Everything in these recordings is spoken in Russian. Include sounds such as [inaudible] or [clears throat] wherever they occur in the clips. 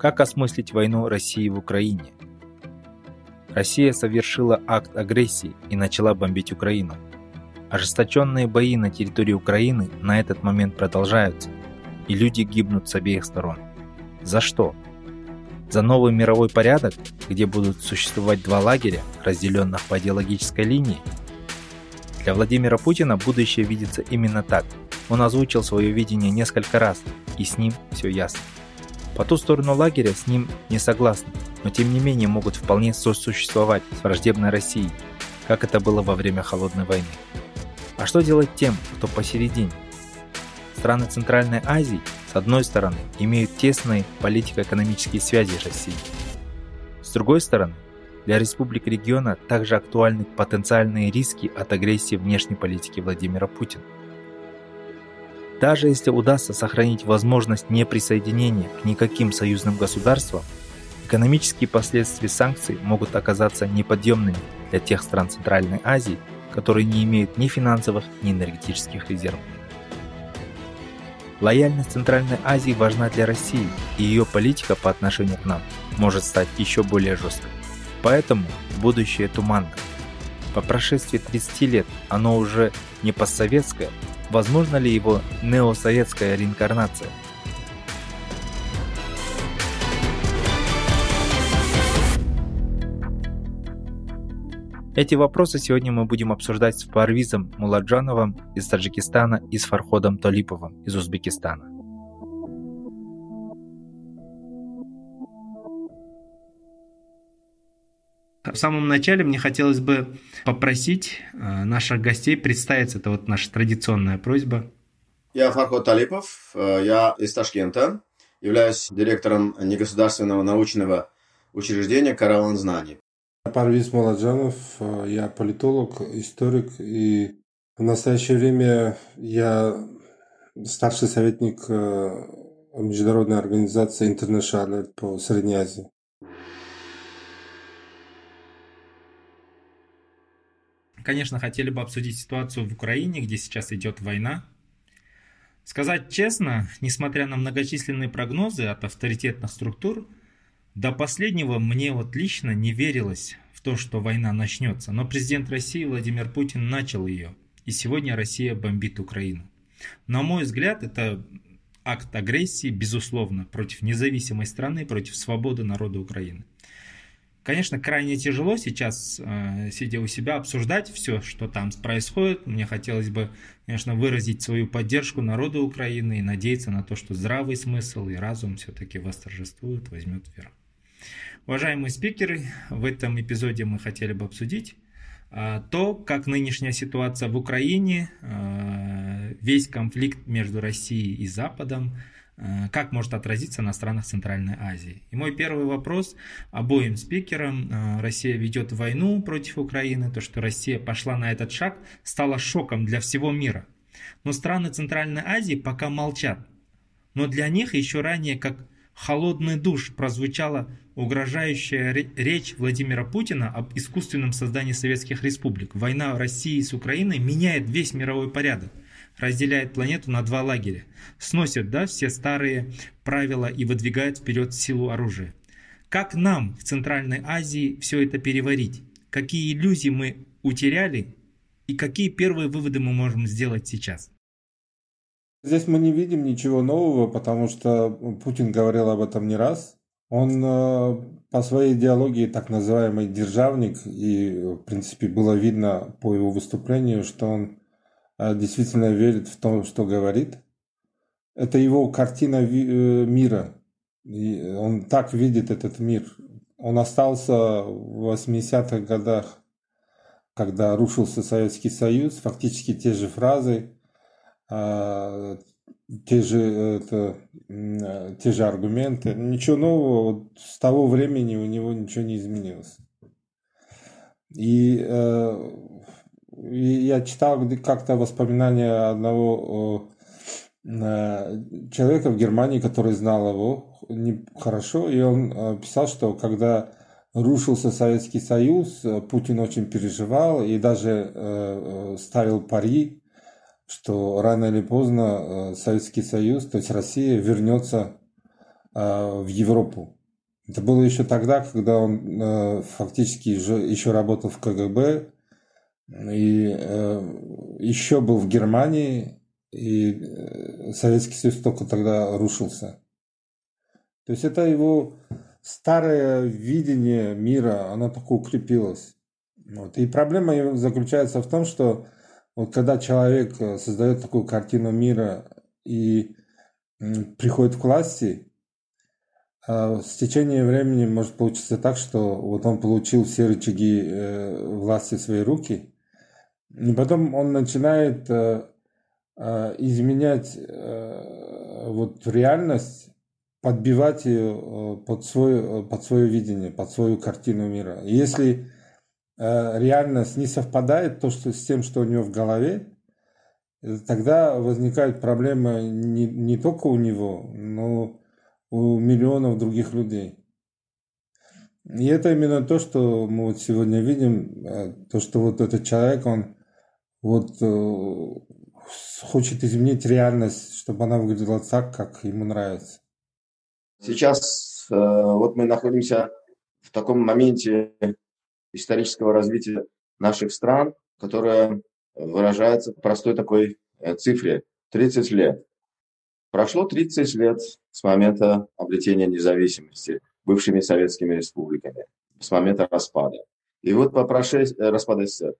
Как осмыслить войну России в Украине? Россия совершила акт агрессии и начала бомбить Украину. Ожесточенные бои на территории Украины на этот момент продолжаются, и люди гибнут с обеих сторон. За что? За новый мировой порядок, где будут существовать два лагеря, разделенных по идеологической линии? Для Владимира Путина будущее видится именно так. Он озвучил свое видение несколько раз, и с ним все ясно. По ту сторону лагеря с ним не согласны, но тем не менее могут вполне сосуществовать с враждебной Россией, как это было во время Холодной войны. А что делать тем, кто посередине? Страны Центральной Азии, с одной стороны, имеют тесные политико-экономические связи с Россией. С другой стороны, для республик региона также актуальны потенциальные риски от агрессии внешней политики Владимира Путина. Даже если удастся сохранить возможность неприсоединения к никаким союзным государствам, экономические последствия санкций могут оказаться неподъемными для тех стран Центральной Азии, которые не имеют ни финансовых, ни энергетических резервов. Лояльность Центральной Азии важна для России, и ее политика по отношению к нам может стать еще более жесткой. Поэтому будущее туманно. По прошествии 30 лет оно уже не постсоветское, возможно ли его неосоветская реинкарнация? Эти вопросы сегодня мы будем обсуждать с Парвизом Муладжановым из Таджикистана и с Фарходом Толиповым из Узбекистана. В самом начале мне хотелось бы попросить э, наших гостей представиться. Это вот наша традиционная просьба. Я Фархот Талипов, э, я из Ташкента, являюсь директором негосударственного научного учреждения «Караван знаний». Парвиз Маладжанов, э, я политолог, историк, и в настоящее время я старший советник международной организации International по Средней Азии. Конечно, хотели бы обсудить ситуацию в Украине, где сейчас идет война. Сказать честно, несмотря на многочисленные прогнозы от авторитетных структур, до последнего мне вот лично не верилось в то, что война начнется. Но президент России Владимир Путин начал ее. И сегодня Россия бомбит Украину. На мой взгляд, это акт агрессии, безусловно, против независимой страны, против свободы народа Украины. Конечно, крайне тяжело сейчас, э, сидя у себя, обсуждать все, что там происходит. Мне хотелось бы, конечно, выразить свою поддержку народу Украины и надеяться на то, что здравый смысл и разум все-таки восторжествуют, возьмет верх. Уважаемые спикеры, в этом эпизоде мы хотели бы обсудить э, то, как нынешняя ситуация в Украине, э, весь конфликт между Россией и Западом, как может отразиться на странах Центральной Азии. И мой первый вопрос обоим спикерам. Э, Россия ведет войну против Украины. То, что Россия пошла на этот шаг, стало шоком для всего мира. Но страны Центральной Азии пока молчат. Но для них еще ранее, как холодный душ, прозвучала угрожающая речь Владимира Путина об искусственном создании советских республик. Война России с Украиной меняет весь мировой порядок разделяет планету на два лагеря, сносит да, все старые правила и выдвигает вперед силу оружия. Как нам в Центральной Азии все это переварить? Какие иллюзии мы утеряли и какие первые выводы мы можем сделать сейчас? Здесь мы не видим ничего нового, потому что Путин говорил об этом не раз. Он э, по своей идеологии так называемый державник, и в принципе было видно по его выступлению, что он действительно верит в то, что говорит. Это его картина э, мира. И он так видит этот мир. Он остался в 80-х годах, когда рушился Советский Союз, фактически те же фразы, а, те же, это, те же аргументы. Ничего нового, вот с того времени у него ничего не изменилось. И, э, я читал как-то воспоминания одного э, человека в Германии, который знал его хорошо, и он э, писал, что когда рушился Советский Союз, Путин очень переживал и даже э, ставил пари что рано или поздно э, Советский Союз, то есть Россия, вернется э, в Европу. Это было еще тогда, когда он э, фактически еще работал в КГБ и еще был в Германии, и Советский Союз только тогда рушился. То есть это его старое видение мира, оно только укрепилось. Вот. И проблема заключается в том, что вот когда человек э, создает такую картину мира и приходит к власти, а с течением времени может получиться так, что вот он получил все рычаги э, власти в свои руки, и потом он начинает э, изменять вот реальность, подбивать ее под свое, под свое видение, под свою картину мира. И если Э, реальность не совпадает то, что, с тем, что у него в голове, э, тогда возникают проблемы не, не только у него, но у миллионов других людей. И это именно то, что мы вот сегодня видим, э, то, что вот этот человек, он вот хочет изменить реальность, чтобы она выглядела так, как ему нравится. Сейчас вот мы находимся в таком моменте исторического развития наших стран, которая выражается в простой такой э, цифре – 30 лет. Прошло 30 лет с момента обретения независимости бывшими советскими республиками, с момента распада. И вот по прошествии, э, распада СССР.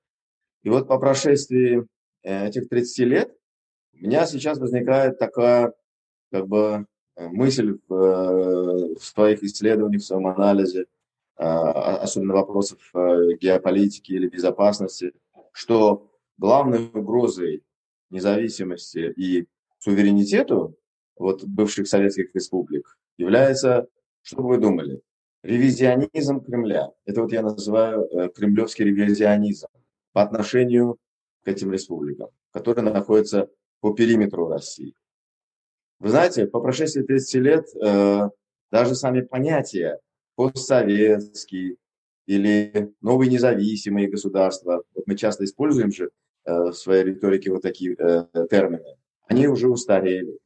И вот по прошествии э, этих 30 лет у меня сейчас возникает такая как бы мысль в, в своих исследованиях, в своем анализе – особенно вопросов э, геополитики или безопасности, что главной угрозой независимости и суверенитету вот бывших советских республик является, что вы думали, ревизионизм Кремля. Это вот я называю э, кремлевский ревизионизм по отношению к этим республикам, которые находятся по периметру России. Вы знаете, по прошествии 30 лет э, даже сами понятия постсоветский или новые независимые государства. Вот мы часто используем же э, в своей риторике вот такие э, термины. Они уже устарели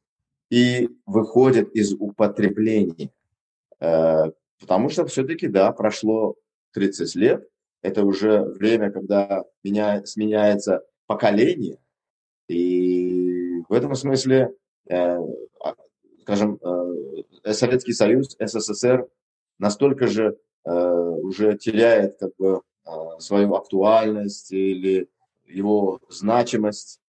и выходят из употребления. Э, потому что все-таки, да, прошло 30 лет, это уже время, когда меня, сменяется поколение, и в этом смысле, э, скажем, э, Советский Союз, СССР настолько же э, уже теряет как бы э, свою актуальность или его значимость.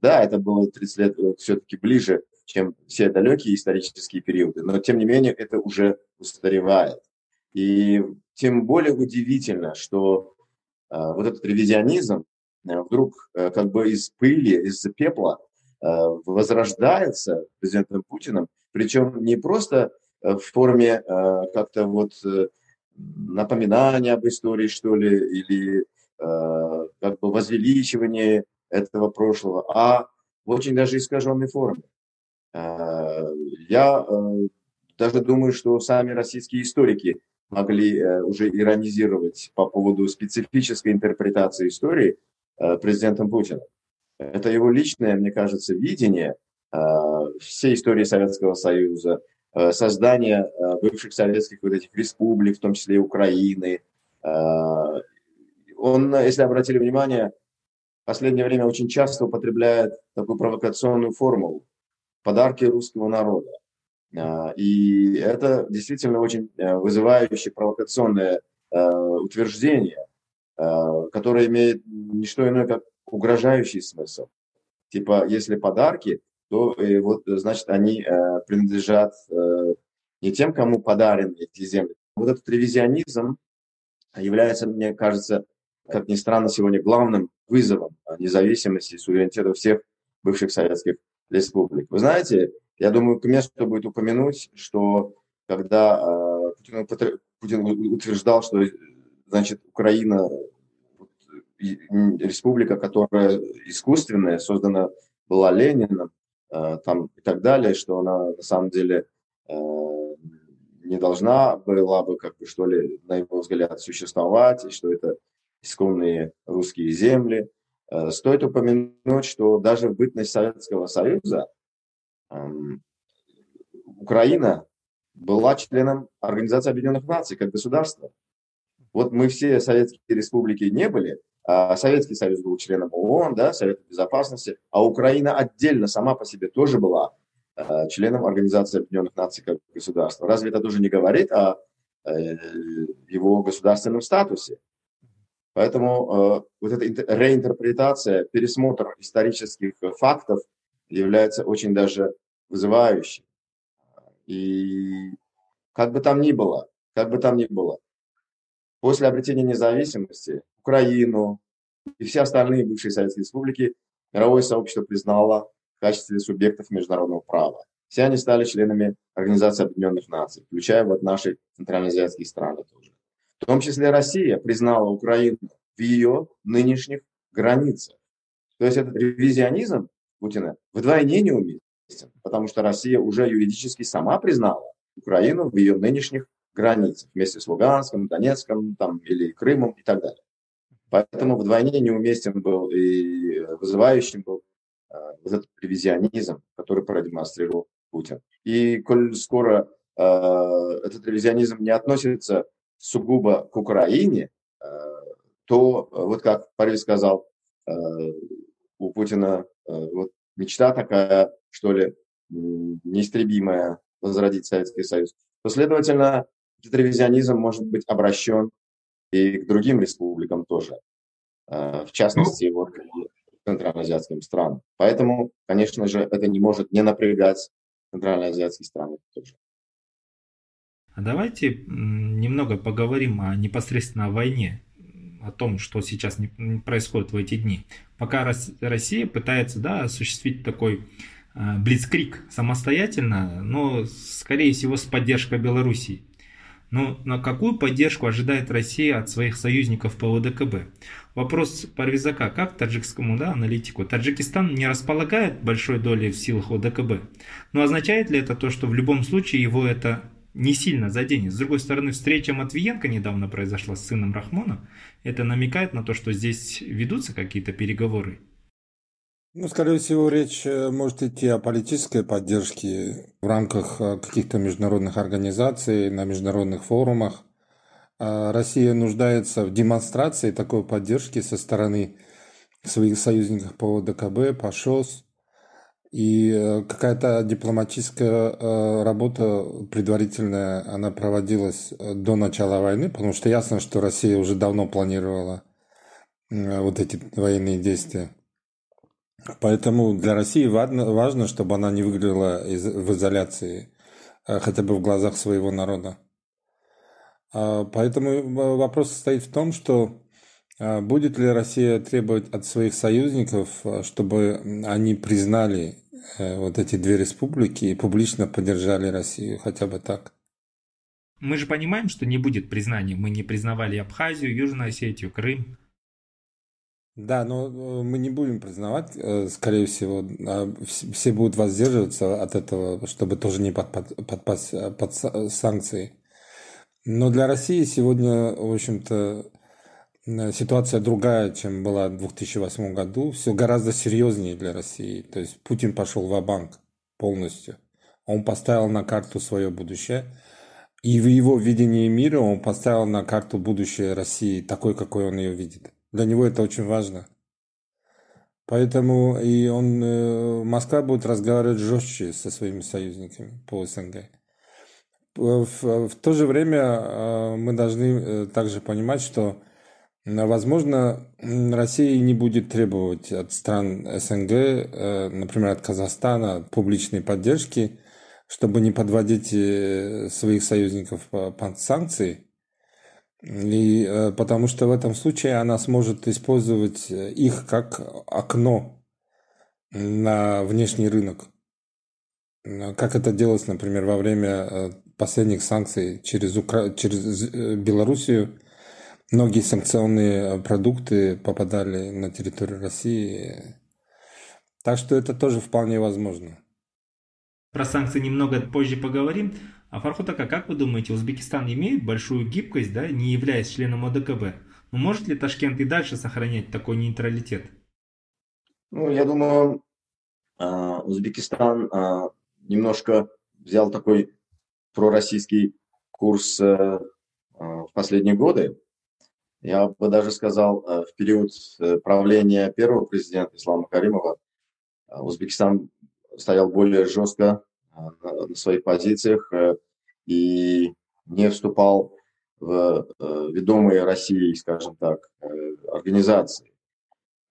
Да, это было 30 лет э, все-таки ближе, чем все далекие исторические периоды, но тем не менее это уже устаревает. И тем более удивительно, что э, вот этот ревизионизм э, вдруг э, как бы из пыли, из пепла э, возрождается президентом Путиным, причем не просто Э, в форме э, как-то вот э, напоминания об истории, что ли, или как бы возвеличивание этого прошлого, а в очень даже искаженной форме. Я даже думаю, что сами российские историки могли уже иронизировать по поводу специфической интерпретации истории президентом Путиным. Это его личное, мне кажется, видение всей истории Советского Союза, Э, создания э, бывших советских вот этих республик, в том числе и Украины. Э, он, если обратили внимание, в последнее время очень часто употребляет такую провокационную формулу «подарки русского народа». И это действительно очень вызывающее провокационное утверждение, которое имеет не что иное, как угрожающий смысл. Типа, если подарки, то вот, значит, они э, принадлежат э, не тем, кому подарены эти земли. Вот этот ревизионизм является, мне кажется, как ни странно, сегодня главным вызовом независимости и суверенитета всех бывших советских республик. Вы знаете, я думаю, к месту будет упомянуть, что когда э, Путин, Путин утверждал, что значит, Украина республика, которая искусственная, создана была Лениным, э, там и так далее, что она на самом деле э, не должна была бы, как бы, что ли, на его взгляд, существовать, и что это исконные русские земли. Э, стоит упомянуть, что даже в бытность Советского Союза Украина была членом Организации Объединенных Наций как государство. Вот мы все советские республики не были, а Советский Союз был членом ООН, да, Совета Безопасности, а Украина отдельно сама по себе тоже была э, членом Организации Объединенных Наций как государства. Разве это тоже не говорит о э, его государственном статусе? Поэтому э, вот эта реинтерпретация, пересмотр исторических фактов является очень даже вызывающим. И как бы там ни было, как бы там ни было, после обретения независимости Украину и все остальные бывшие советские республики мировое сообщество признало в качестве субъектов международного права. Все они стали членами Организации Объединенных Наций, включая вот наши центральноазиатские страны тоже. В том числе Россия признала Украину в ее нынешних границах. То есть этот ревизионизм Путина вдвойне неуместен, потому что Россия уже юридически сама признала Украину в ее нынешних границах вместе с Луганском, Донецком там, или Крымом и так далее. Поэтому вдвойне неуместен был и вызывающим был э, этот ревизионизм, который продемонстрировал Путин. И коль скоро э, этот ревизионизм не относится сугубо к Украине, э, то, вот как Париж сказал, э, у Путина э, вот мечта такая, что ли, неистребимая, возродить Советский Союз, то, следовательно, ревизионизм может быть обращен и к другим республикам тоже, э, в частности, вот к центральноазиатским странам. Поэтому, конечно же, это не может не напрягать центральноазиатские страны тоже. А давайте немного поговорим о непосредственно о войне, о том, что сейчас происходит в эти дни. Пока Россия пытается да, осуществить такой блицкрик самостоятельно, но, скорее всего, с поддержкой Белоруссии. Но на какую поддержку ожидает Россия от своих союзников по ОДКБ? Вопрос Парвизака, как таджикскому да, аналитику. Таджикистан не располагает большой долей в силах ОДКБ. Но означает ли это то, что в любом случае его это не сильно заденет? С другой стороны, встреча Матвиенко недавно произошла с сыном Рахмона. Это намекает на то, что здесь ведутся какие-то переговоры. Ну, скорее всего, речь э, может идти о политической поддержке в рамках э, каких-то международных организаций, на международных форумах. А Россия нуждается в демонстрации такой поддержки со стороны своих союзников по ДКБ, по ШОС. И э, какая-то дипломатическая работа предварительная, она проводилась до начала войны, потому что ясно, что Россия уже давно планировала вот эти военные действия. Поэтому для России важно, важно чтобы она не выглядела в изоляции, а хотя бы в глазах своего народа. А, поэтому э, вопрос состоит в том, что а, будет ли Россия требовать от своих союзников, чтобы они признали э, вот эти две республики и публично поддержали Россию, хотя бы так. Мы же понимаем, что не будет признания. Мы не признавали Абхазию, Южную Осетию, Крым. Да, но э, мы не будем признавать, э, скорее всего, все будут воздерживаться от этого, чтобы тоже не подпасть под, под, под санкции. Но для России сегодня, в общем-то, ситуация другая, чем была в 2008 году. Все гораздо серьезнее для России. То есть Путин пошел в банк полностью. Он поставил на карту свое будущее. И в его видении мира он поставил на карту будущее России такой, какой он ее видит. Для него это очень важно. Поэтому и он, э, Москва будет разговаривать жестче со своими союзниками по СНГ. В, в то же время э, мы должны э, также понимать, что, возможно, Россия не будет требовать от стран СНГ, например, от Казахстана, публичной поддержки, чтобы не подводить своих союзников под санкции – и э, потому что в этом случае она сможет использовать э, их как окно на внешний рынок. Как это делалось, например, во время последних санкций через, Укра... через Белоруссию. Многие санкционные продукты попадали на территорию России. Так что это тоже вполне возможно. Про санкции немного позже поговорим. А Фархутака, как вы думаете, Узбекистан имеет большую гибкость, да, не являясь членом ОДКБ? Но ну, может ли Ташкент и дальше сохранять такой нейтралитет? Ну, я думаю, а, Узбекистан а, немножко взял такой пророссийский курс э, а, в последние годы. Я бы даже сказал, э, в период э, правления первого президента Ислама Каримова Узбекистан стоял более жестко на своих позициях и не вступал в ведомые России, скажем так, организации.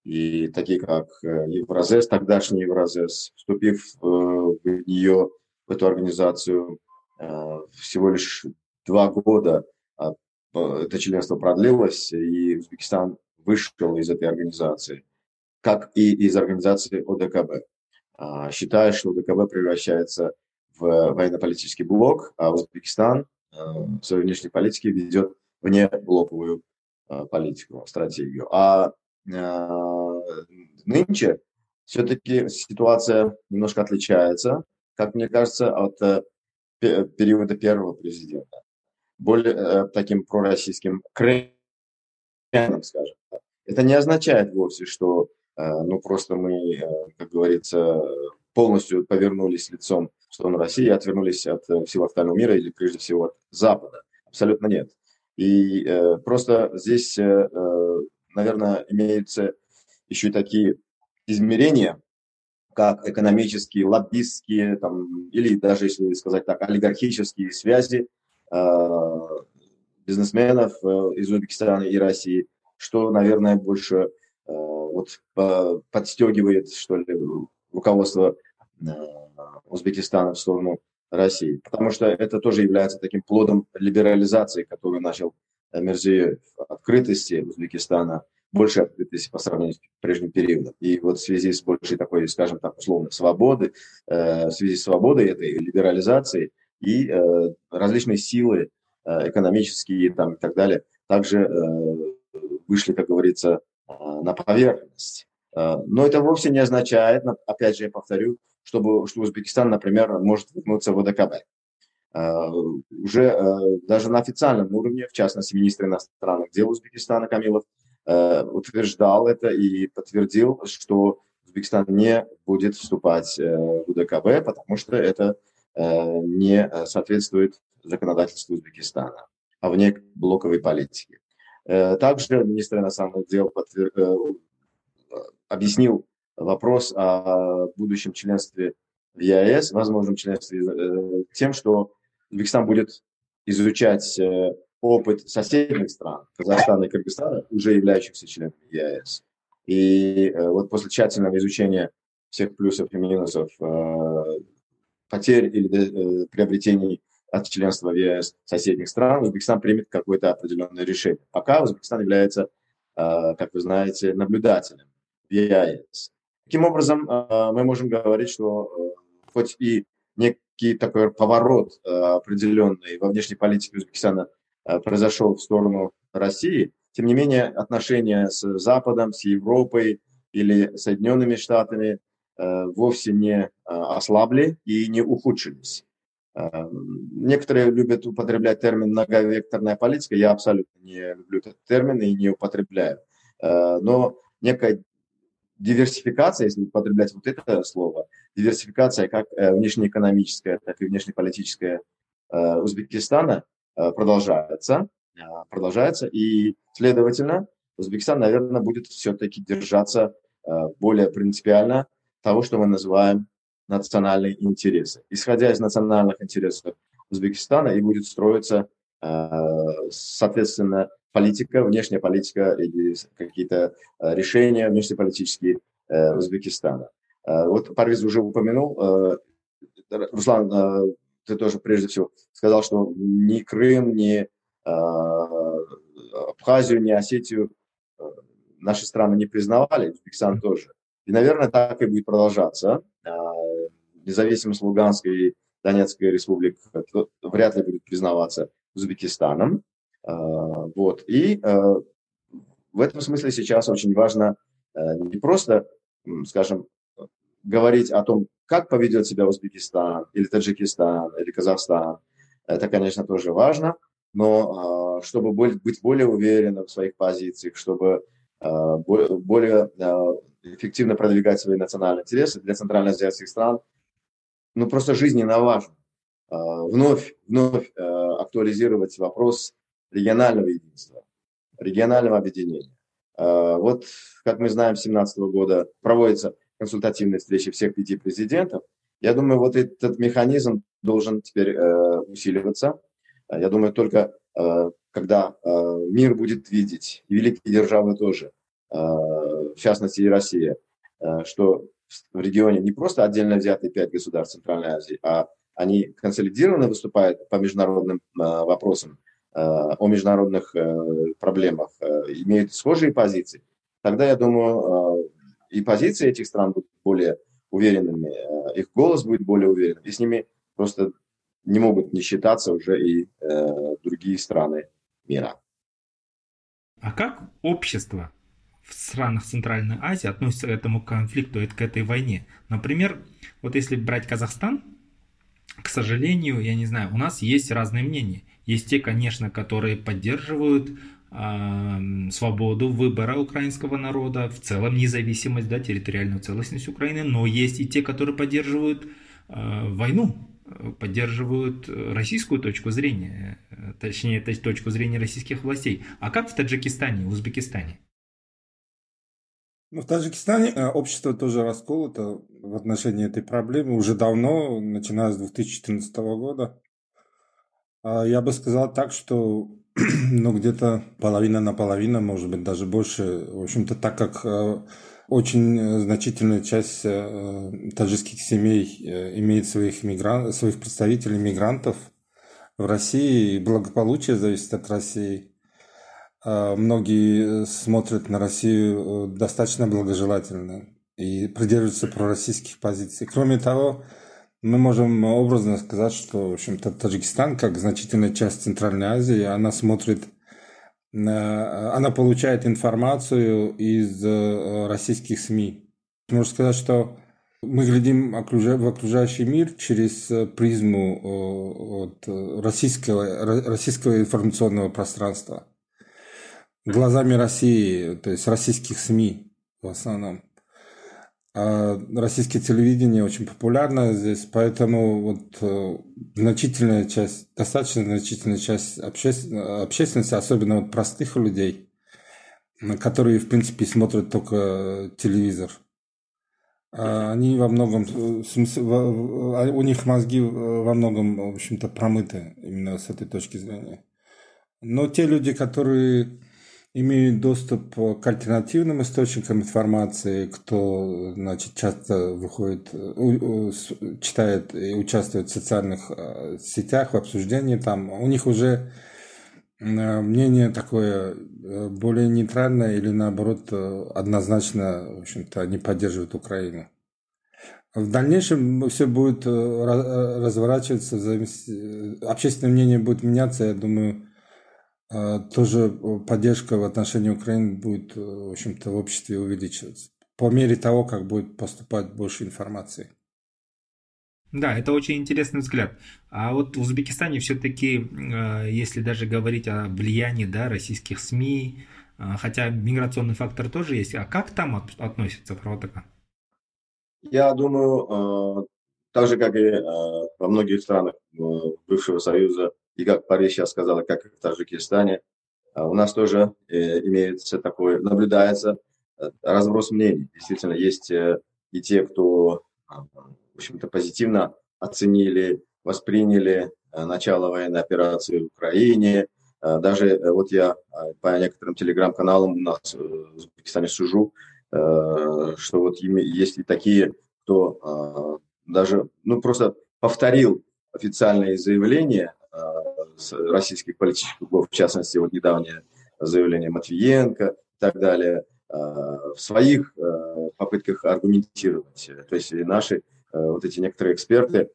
И такие как э, Евразес, тогдашний Евразес, вступив э, в нее, в эту организацию, э, всего лишь два года это членство продлилось, и Узбекистан вышел из этой организации, как и из организации ОДКБ, а, считая, что ОДКБ превращается в военно-политический блок, а Узбекистан в своей внешней политике ведет вне блоковую политику, стратегию. А Э, нынче все-таки ситуация немножко отличается, как мне кажется, от э, периода первого президента. Более э, таким пророссийским крайним, скажем. Это не означает вовсе, что ну просто мы, как говорится, полностью повернулись лицом в сторону России, отвернулись от всего остального мира или прежде всего от Запада. Абсолютно нет. И э, просто здесь э, наверное, имеются еще и такие измерения, как экономические, лоббистские, там, или даже, если сказать так, олигархические связи э, бизнесменов э, из Узбекистана и России, что, наверное, больше э, вот, по, подстегивает, что ли, руководство э, Узбекистана в сторону России. Потому что это тоже является таким плодом либерализации, которую начал Мерзиев открытости Узбекистана, больше открытости по сравнению с прежним периодом. И вот в связи с большей такой, скажем так, условно, свободы, э, в связи с свободой этой либерализации и э, различные силы э, экономические там, и так далее также вышли, как говорится, на поверхность. Но это вовсе не означает, опять же, я повторю, чтобы, что Узбекистан, например, может вернуться в ОДКБ. Э, уже э, даже на официальном уровне, в частности, министр иностранных дел Узбекистана Камилов э, утверждал это и подтвердил, что Узбекистан не будет вступать в УДКБ, потому что это не соответствует законодательству Узбекистана, а вне блоковой политики. Также министр иностранных дел подтвер... объяснил вопрос о будущем членстве в ЕАЭС, возможном членстве, тем, что Узбекистан будет изучать э, опыт соседних стран, Казахстана и Кыргызстана, уже являющихся членами ЕАЭС. И э, вот после тщательного изучения всех плюсов и минусов э, потерь или приобретений от членства в ЕС соседних стран, Узбекистан примет какое-то определенное решение. Пока Узбекистан является, как вы знаете, наблюдателем в ЕАЭС. Таким образом, мы можем говорить, что хоть и некий такой поворот э, определенный во внешней политике Узбекистана э, произошел в сторону России, тем не менее отношения с Западом, с Европой или Соединенными Штатами э, вовсе не ослабли и не ухудшились. Некоторые любят употреблять термин многовекторная политика. Я абсолютно не люблю этот термин и не употребляю. Но некая диверсификация, если употреблять вот это слово, диверсификация как э, внешнеэкономическая, так и внешнеполитическая э, Узбекистана э, продолжается, продолжается, и, следовательно, Узбекистан, наверное, будет все-таки держаться более принципиально того, что мы называем национальные интересы. Исходя из национальных интересов Узбекистана и будет строиться, соответственно, политика, внешняя политика или какие-то э, решения внешнеполитические э, Узбекистана. Э, вот Парвиз уже упомянул, Руслан, ты тоже прежде всего сказал, что ни Крым, ни Абхазию, ни Осетию наши страны не признавали, Узбекистан тоже. И, наверное, так и будет продолжаться. Независимость Луганской и Донецкой республик вряд ли будет признаваться Узбекистаном. Вот. И в этом смысле сейчас очень важно не просто, скажем, говорить о том, как поведет себя Узбекистан или Таджикистан или Казахстан. Это, конечно, тоже важно, но а, чтобы быть более уверенным в своих позициях, чтобы а, более а, эффективно продвигать свои национальные интересы для центральноазиатских стран, ну просто жизненно важно вновь, вновь актуализировать вопрос регионального единства, регионального объединения. Вот, как мы знаем, с 2017 года проводится консультативные встречи всех пяти президентов. Я думаю, вот этот механизм должен теперь э, усиливаться. Я думаю, только э, когда э, мир будет видеть, и великие державы тоже, в частности и Россия, что в регионе не просто отдельно взятые пять государств Центральной Азии, а они консолидированно выступают по международным э, вопросам, э, о международных э, проблемах, э, имеют схожие позиции, тогда, я думаю, э, и позиции этих стран будут более уверенными, э, их голос будет более уверенным, и с ними просто не могут не считаться уже и э, другие страны мира. А как общество в странах Центральной Азии относится к этому конфликту, к этой войне? Например, вот если брать Казахстан, к сожалению, я не знаю, у нас есть разные мнения. Есть те, конечно, которые поддерживают свободу выбора украинского народа, в целом независимость, да, территориальную целостность Украины, но есть и те, которые поддерживают э, войну, поддерживают российскую точку зрения, точнее, точку зрения российских властей. А как в Таджикистане, в Узбекистане? Ну, в Таджикистане э, общество тоже расколото в отношении этой проблемы уже давно, начиная с 2014 года. А я бы сказал так, что [clears throat] ну, где-то половина на половину, может быть, даже больше. В общем-то, так как э, очень значительная часть э, таджикских семей э, имеет своих, мигран... своих представителей мигрантов в России, и благополучие зависит от России. Многие смотрят на Россию достаточно благожелательно и придерживаются пророссийских позиций. Кроме того, мы можем образно сказать, что, в общем-то, Таджикистан, как значительная часть Центральной Азии, она смотрит, она получает информацию из э, российских СМИ. Можно сказать, что мы глядим в окружающий мир через э, призму российского, российского информационного пространства. Глазами России, то есть российских СМИ в основном. А российское телевидение очень популярно здесь, поэтому вот э, значительная часть, достаточно значительная часть общественности, особенно вот простых людей, которые, в принципе, смотрят только телевизор, а они во многом, э, у них мозги во многом, в общем-то, промыты именно с этой точки зрения. Но те люди, которые имеют доступ к альтернативным источникам информации, кто значит, часто выходит, читает и участвует в социальных э, сетях, в обсуждении там, у них уже э, мнение такое э, более нейтральное или наоборот однозначно, в общем-то, они поддерживают Украину. В дальнейшем все будет разворачиваться, общественное мнение будет меняться, я думаю, тоже поддержка в отношении Украины будет, э, в общем-то, в обществе увеличиваться по мере того, как будет поступать больше информации. Да, это очень интересный взгляд. А вот в Узбекистане все-таки, э, если даже говорить о влиянии да, российских СМИ, э, хотя миграционный фактор тоже есть, а как там относится проводка? Я думаю, так же, как и во многих странах бывшего Союза, и как Париж сейчас сказала, как в Таджикистане, а у нас тоже э, имеется такое, наблюдается э, разброс мнений. Действительно, есть э, и те, кто, а, в общем-то, позитивно оценили, восприняли начало военной операции в Украине. Даже вот я по некоторым телеграм-каналам у нас в Узбекистане сужу, что вот есть и такие, кто даже, ну, просто повторил официальные заявления российских политических кругов, в частности, вот недавнее заявление Матвиенко и так далее, в своих попытках аргументировать. То есть наши вот эти некоторые эксперты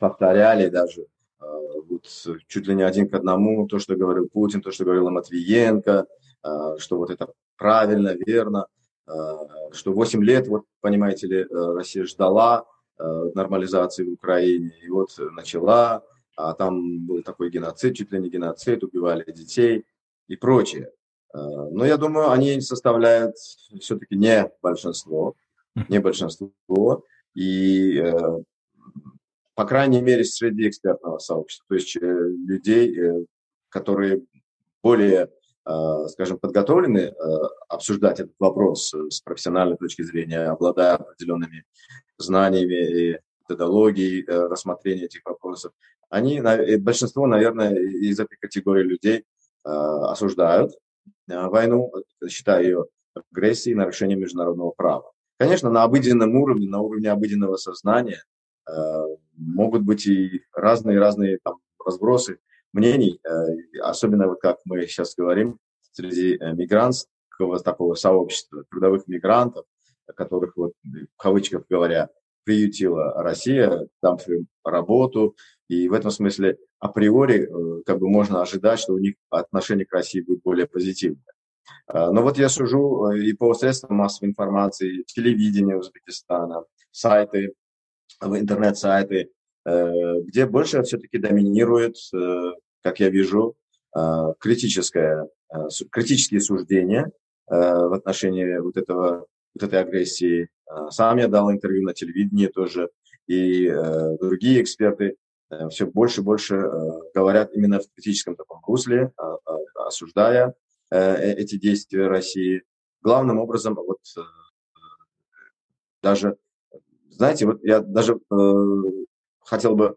повторяли даже вот чуть ли не один к одному то, что говорил Путин, то, что говорил Матвиенко, что вот это правильно, верно, что 8 лет, вот понимаете ли, Россия ждала нормализации в Украине, и вот начала, а там был такой геноцид, чуть ли не геноцид, убивали детей и прочее. Э, но я думаю, они составляют все-таки не большинство, не большинство, и э, по крайней мере среди экспертного сообщества, то есть э, людей, которые более, скажем, подготовлены обсуждать этот вопрос с профессиональной точки зрения, обладая определенными знаниями и методологией рассмотрения этих вопросов, они, большинство, наверное, из этой категории людей осуждают Э, войну, считая ее агрессией и нарушением международного права. Конечно, на обыденном уровне, на уровне обыденного сознания э, могут быть и разные-разные разбросы мнений, э, особенно вот как мы сейчас говорим, среди э, мигрантского такого сообщества, трудовых мигрантов, которых, вот, в кавычках говоря, приютила Россия, там свою работу, и в этом смысле априори э, как бы можно ожидать, что у них отношение к России будет более позитивное. Э, но вот я сужу э, и по средствам массовой информации, телевидение Узбекистана, сайты, интернет-сайты, где больше все-таки доминирует, как я вижу, критическое, критические суждения в отношении вот, этого, вот этой агрессии. Сам я дал интервью на телевидении тоже, и другие эксперты Э, все больше и больше э, говорят именно в критическом таком русле, а, а, осуждая э, эти действия России. Главным образом, вот даже, знаете, вот я даже хотел бы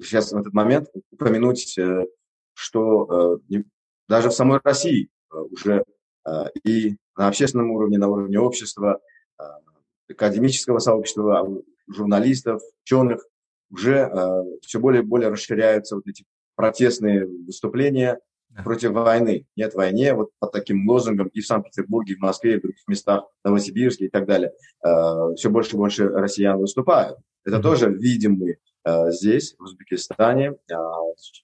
сейчас в этот момент упомянуть, что даже в самой России уже и на общественном уровне, на уровне общества, академического сообщества, журналистов, ученых, уже э, все более и более расширяются вот эти протестные выступления да. против войны. Нет войне, вот под таким лозунгом и в Санкт-Петербурге, и в Москве, и в других местах, Новосибирске и так далее. Э, все больше и больше россиян выступают. Это mm-hmm. тоже видим мы э, здесь, в Узбекистане, э,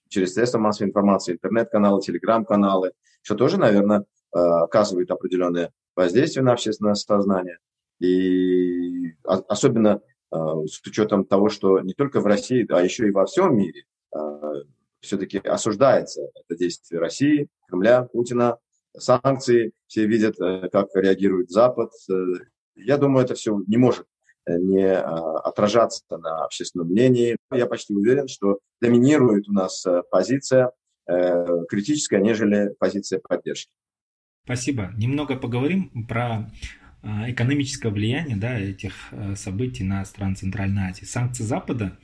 через средства массовой информации, интернет-каналы, телеграм-каналы, что тоже, наверное, э, оказывает определенное воздействие на общественное сознание. И особенно а, с учетом того, что не только в России, а еще и во всем мире а, все-таки осуждается это действие России, Кремля, Путина, санкции, все видят, э, как реагирует Запад. Э, я думаю, это все не может э, не отражаться на общественном мнении. Я почти уверен, что доминирует у нас позиция критическая, нежели позиция поддержки. Спасибо. Немного поговорим про а, экономическое влияние да, этих э, событий на страны Центральной Азии. Санкции Запада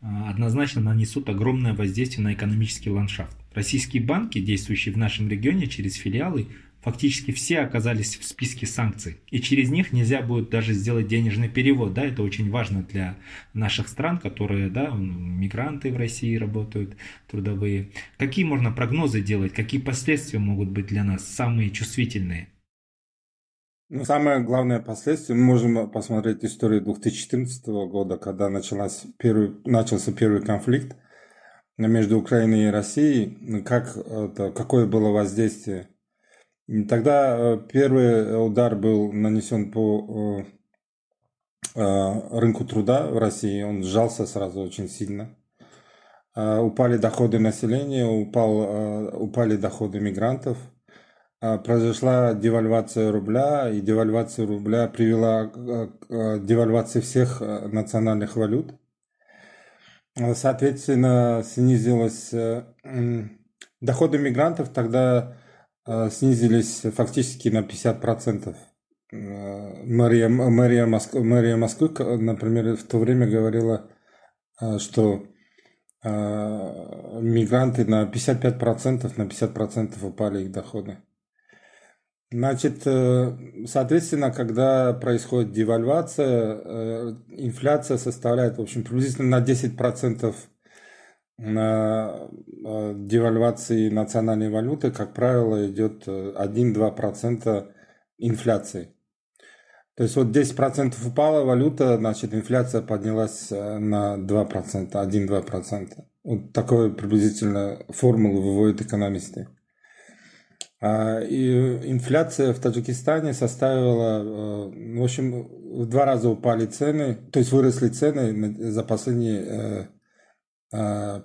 а, однозначно нанесут огромное воздействие на экономический ландшафт. Российские банки, действующие в нашем регионе через филиалы, фактически все оказались в списке санкций. И через них нельзя будет даже сделать денежный перевод. Да, это очень важно для наших стран, которые, да, мигранты в России работают, трудовые. Какие можно прогнозы делать, какие последствия могут быть для нас самые чувствительные? Ну, самое главное последствие, мы можем посмотреть историю 2014 года, когда началась первый, начался первый конфликт между Украиной и Россией, как это, какое было воздействие. Тогда э, первый удар был нанесен по э, э, рынку труда в России, он сжался сразу очень сильно. Упали доходы населения, упал, упали доходы мигрантов – произошла девальвация рубля, и девальвация рубля привела к девальвации всех э, национальных валют. Соответственно, снизилось э, доходы мигрантов тогда э, снизились фактически на 50%. Мэрия, мэрия, Москвы, мэрия Москвы, например, в то время говорила, что мигранты на 55%, на 50% упали их доходы. Значит, э, соответственно, когда происходит девальвация, э, инфляция составляет, в общем, приблизительно на 10% на э, девальвации национальной валюты, как правило, идет 1-2% инфляции. То есть вот 10% упала валюта, значит инфляция поднялась э, на 2%, 1-2%. Вот такой приблизительно формулу выводят экономисты. А, и инфляция в Таджикистане составила, э, в общем, в два раза упали цены, то есть выросли цены за последние э,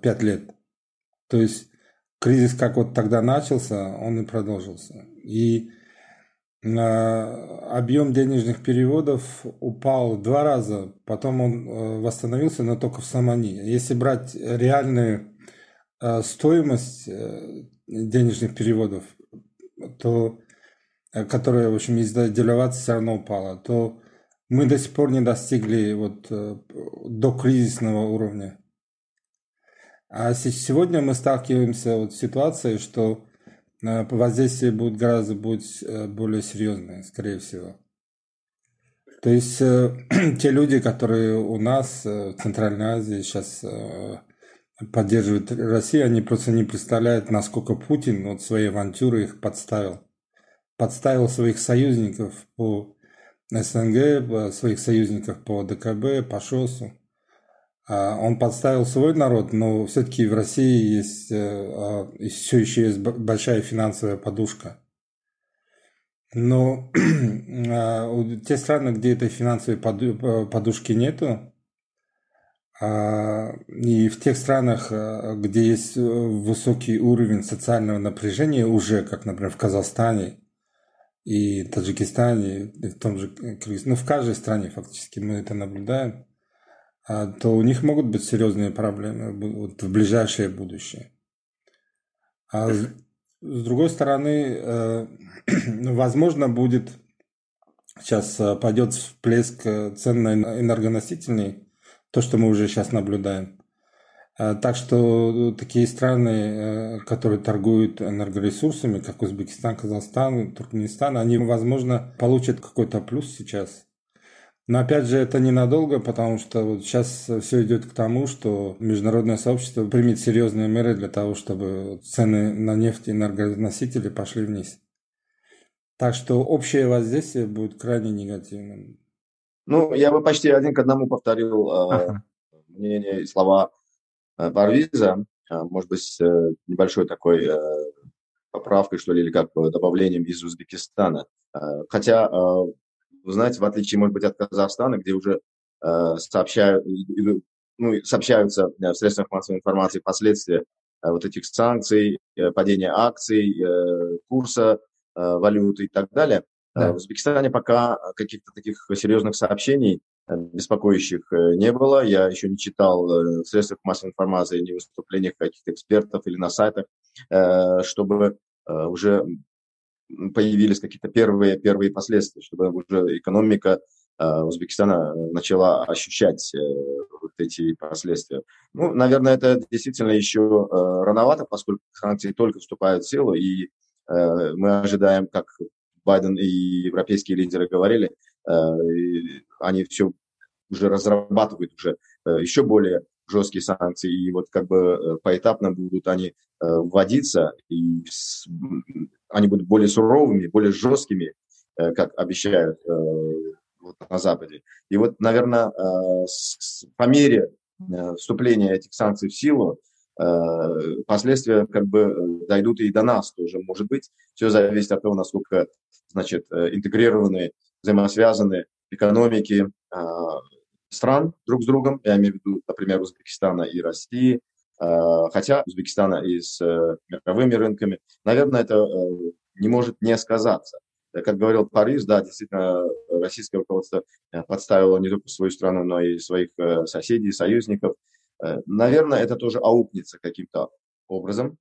пять лет. То есть кризис как вот тогда начался, он и продолжился. И объем денежных переводов упал два раза, потом он э, восстановился, но только в Самани. Если брать реальную э, стоимость э, денежных переводов, то, которая, в общем, из-за девальвации все равно упала, то мы до сих пор не достигли вот до кризисного уровня. А сегодня мы сталкиваемся вот с ситуацией, что воздействие будет гораздо будет э, более серьезное, скорее всего. То есть э, [clears throat] те люди, которые у нас э, в Центральной Азии сейчас поддерживают Россию, они просто не представляют, насколько Путин вот своей авантюры их подставил. Подставил своих союзников по СНГ, своих союзников по ДКБ, по ШОСу. А, он подставил свой народ, но все-таки в России есть, э, а, все еще есть большая финансовая подушка. Но [clears throat] а, те страны, где этой финансовой подушки нету, и в тех странах, где есть высокий уровень социального напряжения уже, как, например, в Казахстане и Таджикистане, и в том же ну, в каждой стране фактически мы это наблюдаем, то у них могут быть серьезные проблемы вот в ближайшее будущее. А с, с другой стороны, э, [clears throat] возможно, будет сейчас э, пойдет всплеск э, цен на энергоносительные, то, что мы уже сейчас наблюдаем. Так что такие страны, которые торгуют энергоресурсами, как Узбекистан, Казахстан, Туркменистан, они, возможно, получат какой-то плюс сейчас но опять же, это ненадолго, потому что вот сейчас все идет к тому, что международное сообщество примет серьезные меры для того, чтобы цены на нефть и энергоносители пошли вниз. Так что общее воздействие будет крайне негативным. Ну, я бы почти один к одному повторил э, ага. мнение и слова э, Парвиза. Э, может быть, э, небольшой такой э, поправкой, что ли, или как бы добавлением из Узбекистана. Э, хотя вы знаете, в отличие, может быть, от Казахстана, где уже э, сообщают, ну, сообщаются э, в средствах массовой информации последствия э, вот этих санкций, э, падения акций, курса валюты и так далее. Да. В Узбекистане пока каких-то таких серьезных сообщений беспокоящих не было. Я еще не читал в средствах массовой информации, ни в выступлениях каких-то экспертов или на сайтах, чтобы уже появились какие-то первые, первые последствия, чтобы уже экономика э, Узбекистана начала ощущать э, вот эти последствия. Ну, наверное, это действительно еще э, рановато, поскольку санкции только вступают в силу, и мы ожидаем, как Байден и европейские лидеры говорили, они все уже разрабатывают уже еще более жесткие санкции, и вот как бы поэтапно будут они вводиться, и они будут более суровыми, более жесткими, э, как обещают э, вот на Западе. И вот, наверное, э, по мере вступления этих санкций в силу, последствия как бы дойдут и до нас тоже, может быть. Все зависит от того, насколько, значит, интегрированы, взаимосвязаны экономики стран друг с другом, я имею в виду, например, Узбекистана и России, Э, хотя Узбекистана и с э, мировыми рынками, наверное, это э, не может не сказаться. Как говорил Париж, да, действительно, российское руководство подставило не только свою страну, но и своих соседей, союзников. Наверное, это тоже аукнется каким-то образом.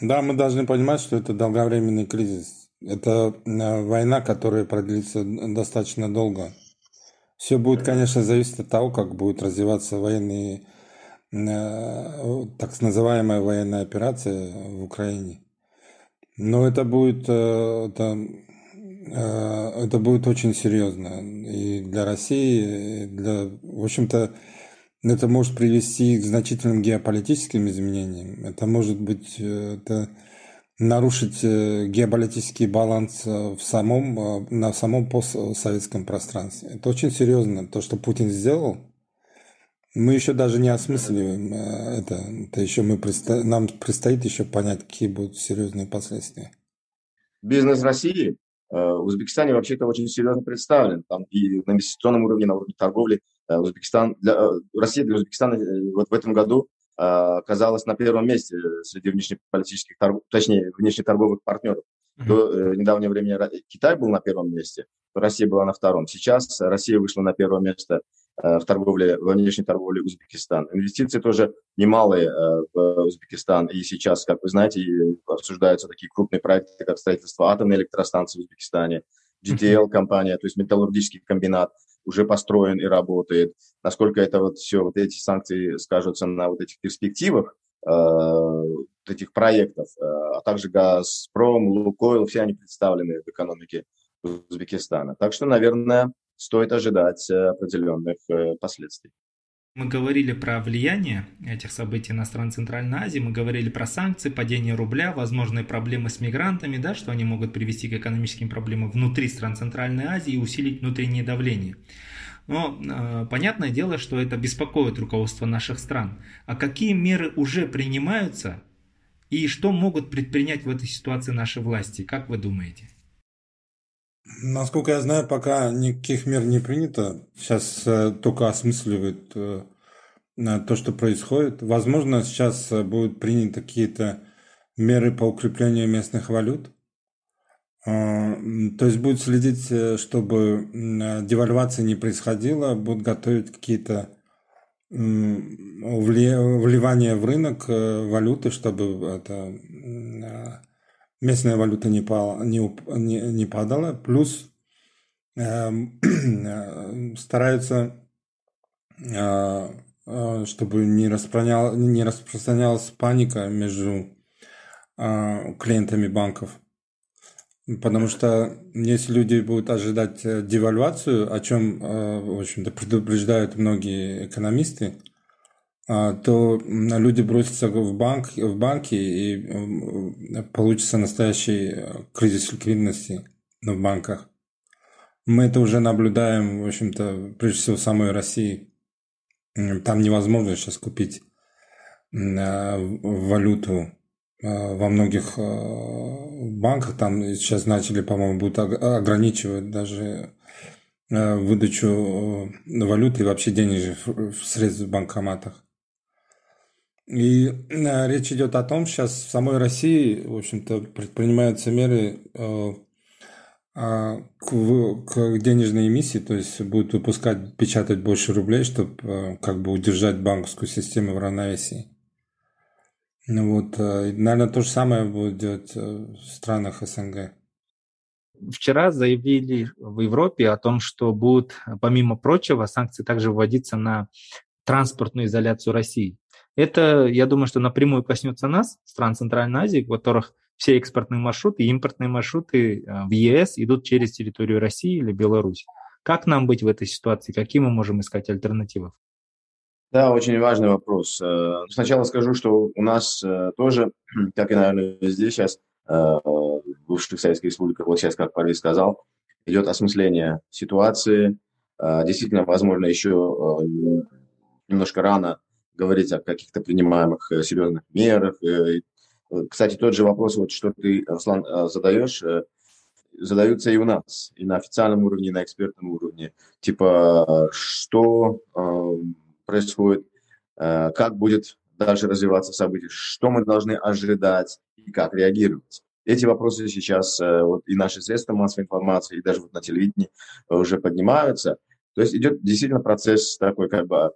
Да, мы должны понимать, что это долговременный кризис. Это война, которая продлится достаточно долго. Все будет, конечно, зависеть от того, как будут развиваться военные Э, так называемая военная операция в Украине. Но это будет, э, это, э, это будет очень серьезно и для России, и для, в общем-то, это может привести к значительным геополитическим изменениям. Это может быть, это нарушить геополитический баланс в самом, на самом постсоветском пространстве. Это очень серьезно. То, что Путин сделал, мы еще даже не осмысливаем это. это еще мы, нам предстоит еще понять, какие будут серьезные последствия. Бизнес России в Узбекистане вообще-то очень серьезно представлен. Там и на инвестиционном уровне, на уровне торговли Узбекистан, для, Россия для Узбекистана вот в этом году оказалась на первом месте среди внешнеполитических, торгов, точнее, внешнеторговых партнеров. Mm-hmm. До э, недавнего времени Китай был на первом месте, Россия была на втором. Сейчас Россия вышла на первое место э, в торговле, во внешней торговле Узбекистан. Инвестиции тоже немалые э, в Узбекистан. И сейчас, как вы знаете, обсуждаются такие крупные проекты, как строительство атомной электростанции в Узбекистане, GTL-компания, то есть металлургический комбинат уже построен и работает. Насколько это вот все, вот эти санкции скажутся на вот этих перспективах э, этих проектов, э, а также «Газпром», «Лукойл», все они представлены в экономике Узбекистана. Так что, наверное, стоит ожидать э, определенных э, последствий. Мы говорили про влияние этих событий на страны Центральной Азии, мы говорили про санкции, падение рубля, возможные проблемы с мигрантами, да, что они могут привести к экономическим проблемам внутри стран Центральной Азии и усилить внутреннее давление. Но э, понятное дело, что это беспокоит руководство наших стран. А какие меры уже принимаются и что могут предпринять в этой ситуации наши власти? Как вы думаете? Насколько я знаю, пока никаких мер не принято. Сейчас э, только осмысливают э, то, что происходит. Возможно, сейчас э, будут приняты какие-то меры по укреплению местных валют. То есть будет следить, чтобы девальвация не происходила, будут готовить какие-то вливания в рынок валюты, чтобы это местная валюта не, пала, не, не, не падала, плюс эм, [clears throat] э, стараются, э, чтобы не, распространял, не распространялась паника между э, клиентами банков. Потому что если люди будут ожидать э, девальвацию, о чем, э, в общем-то, предупреждают многие экономисты, то люди бросятся в, банк, в банки и получится настоящий э, кризис ликвидности в банках. Мы это уже наблюдаем, в общем-то, прежде всего в самой России. Там невозможно сейчас купить э, валюту э, во многих банках. Там сейчас начали, по-моему, будут ограничивать даже выдачу валюты и вообще денежных средств в банкоматах. И э, речь идет о том, сейчас в самой России, в общем-то, предпринимаются меры э, э, к, денежной эмиссии, то есть будут выпускать, печатать больше рублей, чтобы э, как бы удержать банковскую систему в равновесии. Ну вот, наверное, то же самое будет делать в странах СНГ. Вчера заявили в Европе о том, что будут, помимо прочего, санкции также вводиться на транспортную изоляцию России. Это, я думаю, что напрямую коснется нас, стран Центральной Азии, у которых все экспортные маршруты и импортные маршруты э, в ЕС идут через территорию России или Беларуси. Как нам быть в этой ситуации? Какие мы можем искать альтернативы? Да, очень важный вопрос. Э, сначала скажу, что у нас э, тоже, [clears throat] как и, наверное, здесь сейчас, в бывших Советских Республиках, вот сейчас, как Парвей сказал, идет осмысление ситуации. Действительно, возможно, еще немножко рано говорить о каких-то принимаемых э, серьезных мерах. Э, кстати, тот же вопрос, вот что ты, Руслан, э, задаешь, задаются и у нас, и на официальном уровне, и на экспертном уровне. Типа, что происходит, как будет дальше развиваться события, что мы должны ожидать и как реагировать. Эти вопросы сейчас вот, и наши средства массовой информации, и даже вот на телевидении уже поднимаются. То есть идет действительно процесс такой как бы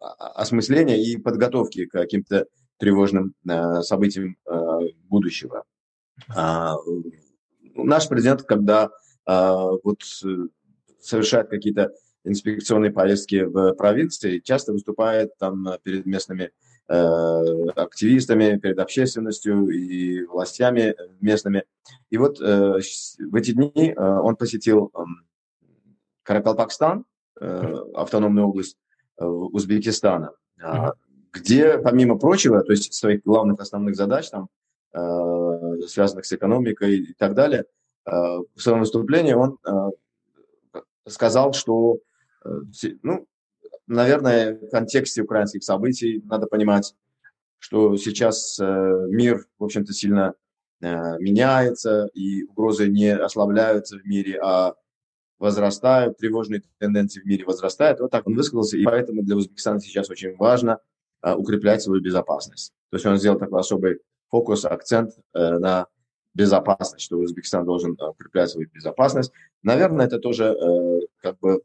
осмысления и подготовки к каким-то тревожным э, событиям э, будущего. А, наш президент, когда а, вот совершает какие-то инспекционные поездки в провинции, часто выступает там перед местными э, активистами, перед общественностью и властями местными. И вот э, в эти дни э, он посетил э, Каракалпакстан, э, автономную область, Узбекистана, mm-hmm. где, помимо прочего, то есть своих главных основных задач, там связанных с экономикой и так далее, в своем выступлении он сказал, что, ну, наверное, в контексте украинских событий надо понимать, что сейчас мир, в общем-то, сильно меняется, и угрозы не ослабляются в мире, а возрастают, тревожные тенденции в мире возрастают. Вот так он высказался, и поэтому для Узбекистана сейчас очень важно а, укреплять свою безопасность. То есть он сделал такой особый фокус, акцент э, на безопасность, что Узбекистан должен э, укреплять свою безопасность. Наверное, это тоже э, как бы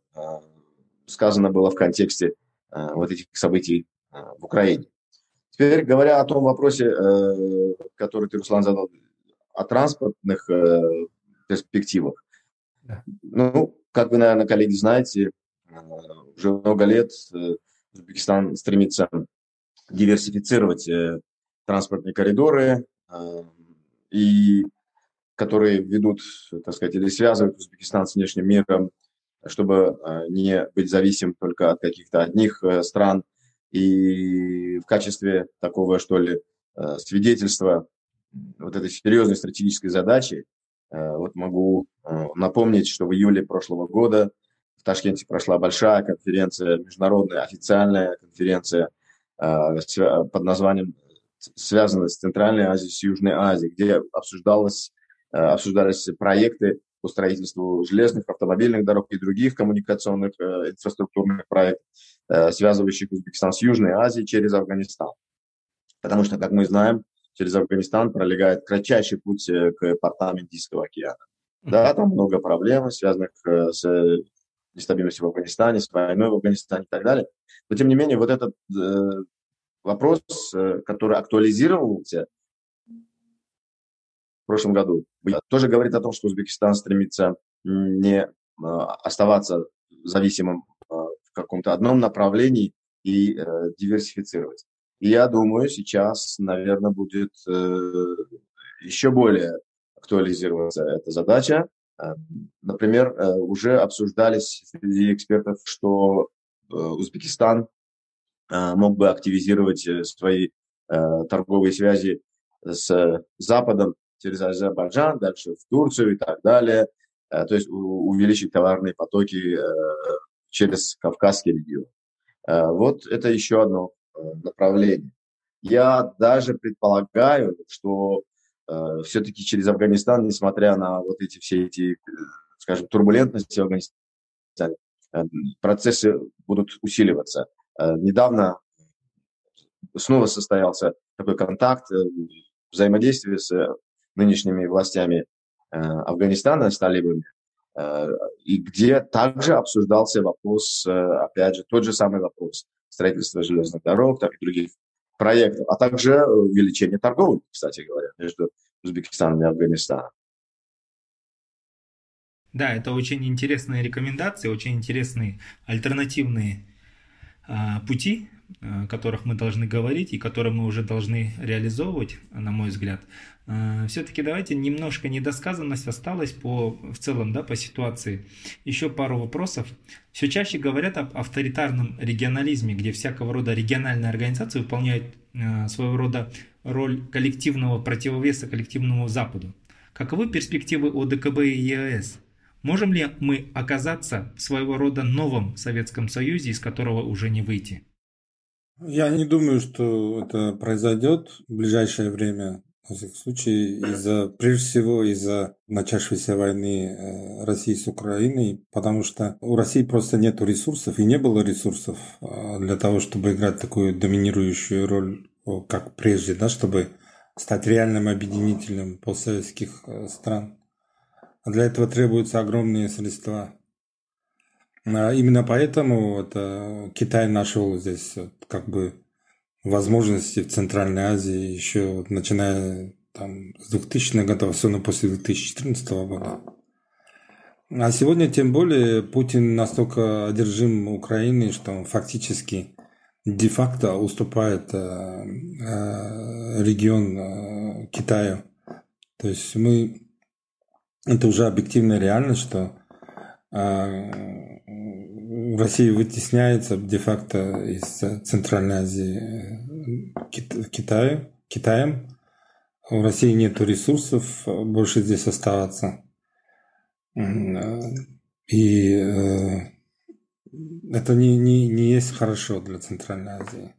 сказано было в контексте вот этих событий в Украине. Теперь, говоря о том вопросе, который ты, Руслан, задал, о транспортных перспективах. Ну, как вы, наверное, коллеги, знаете, э, уже много лет э, Узбекистан стремится диверсифицировать э, транспортные коридоры, и которые ведут, так сказать, или связывают Узбекистан с внешним миром, чтобы не быть зависим только от каких-то одних стран. И в качестве такого, что ли, свидетельства вот этой серьезной стратегической задачи вот могу э, напомнить, что в июле прошлого года в Ташкенте прошла большая конференция, международная официальная конференция э, под названием связанная с Центральной Азией, с Южной Азией, где обсуждалось, обсуждались проекты по строительству железных, автомобильных дорог и других коммуникационных инфраструктурных проектов, связывающих Узбекистан с Южной Азией через Афганистан. Потому что, как мы знаем, через Афганистан пролегает кратчайший путь э, к портам Индийского океана. Да, там много проблем, связанных э, с нестабильностью в Афганистане, с войной в Афганистане и так далее. Но, тем не менее, вот этот э, вопрос, э, который актуализировался в прошлом году, тоже говорит о том, что Узбекистан стремится не э, оставаться зависимым э, в каком-то одном направлении и э, диверсифицировать. Я думаю, сейчас, наверное, будет э, еще более актуализироваться эта задача. Э, например, э, уже обсуждались среди экспертов, что э, Узбекистан мог бы активизировать свои торговые связи с Западом через Азербайджан, дальше в Турцию и так далее. То есть увеличить товарные потоки через Кавказский регион. Вот это еще одно направлений. Я даже предполагаю, что э, все-таки через Афганистан, несмотря на вот эти все эти, скажем, турбулентности в Афганистане, э, процессы будут усиливаться. Э, недавно снова состоялся такой контакт, э, взаимодействие с нынешними властями э, Афганистана, с талибами, э, и где также обсуждался вопрос, э, опять же, тот же самый вопрос строительства железных дорог, так и других проектов, а также э, увеличение торговли, кстати говоря, между Узбекистаном и Афганистаном. Да, это очень интересные рекомендации, очень интересные альтернативные пути Э, о которых мы должны говорить и которые мы уже должны реализовывать, на мой взгляд. Э, Все-таки давайте немножко недосказанность осталась по, в целом да, по ситуации. Еще пару вопросов. Все чаще говорят об авторитарном регионализме, где всякого рода региональные организации выполняют э, своего рода роль коллективного противовеса коллективному Западу. Каковы перспективы ОДКБ и ЕАЭС? Можем ли мы оказаться в своего рода новом Советском Союзе, из которого уже не выйти? Я не думаю, что это произойдет в ближайшее время. В всяком случае, из-за, прежде всего, из-за начавшейся войны э, России с Украиной, потому что у России просто нет ресурсов и не было ресурсов а, для того, чтобы играть такую доминирующую роль, как прежде, да, чтобы стать реальным объединителем постсоветских э, стран. А для этого требуются огромные средства. А именно поэтому вот, э, Китай нашел здесь как бы возможности в Центральной Азии еще начиная там, с 2000-х годов, особенно после 2014 года. А сегодня тем более Путин настолько одержим Украиной, что он фактически де-факто уступает э, э, регион э, Китаю. То есть мы это уже объективная реальность, что э, Россия вытесняется де-факто из Центральной Азии Китаю, Китаем. у России нет ресурсов больше здесь оставаться. И это не, не, не есть хорошо для Центральной Азии.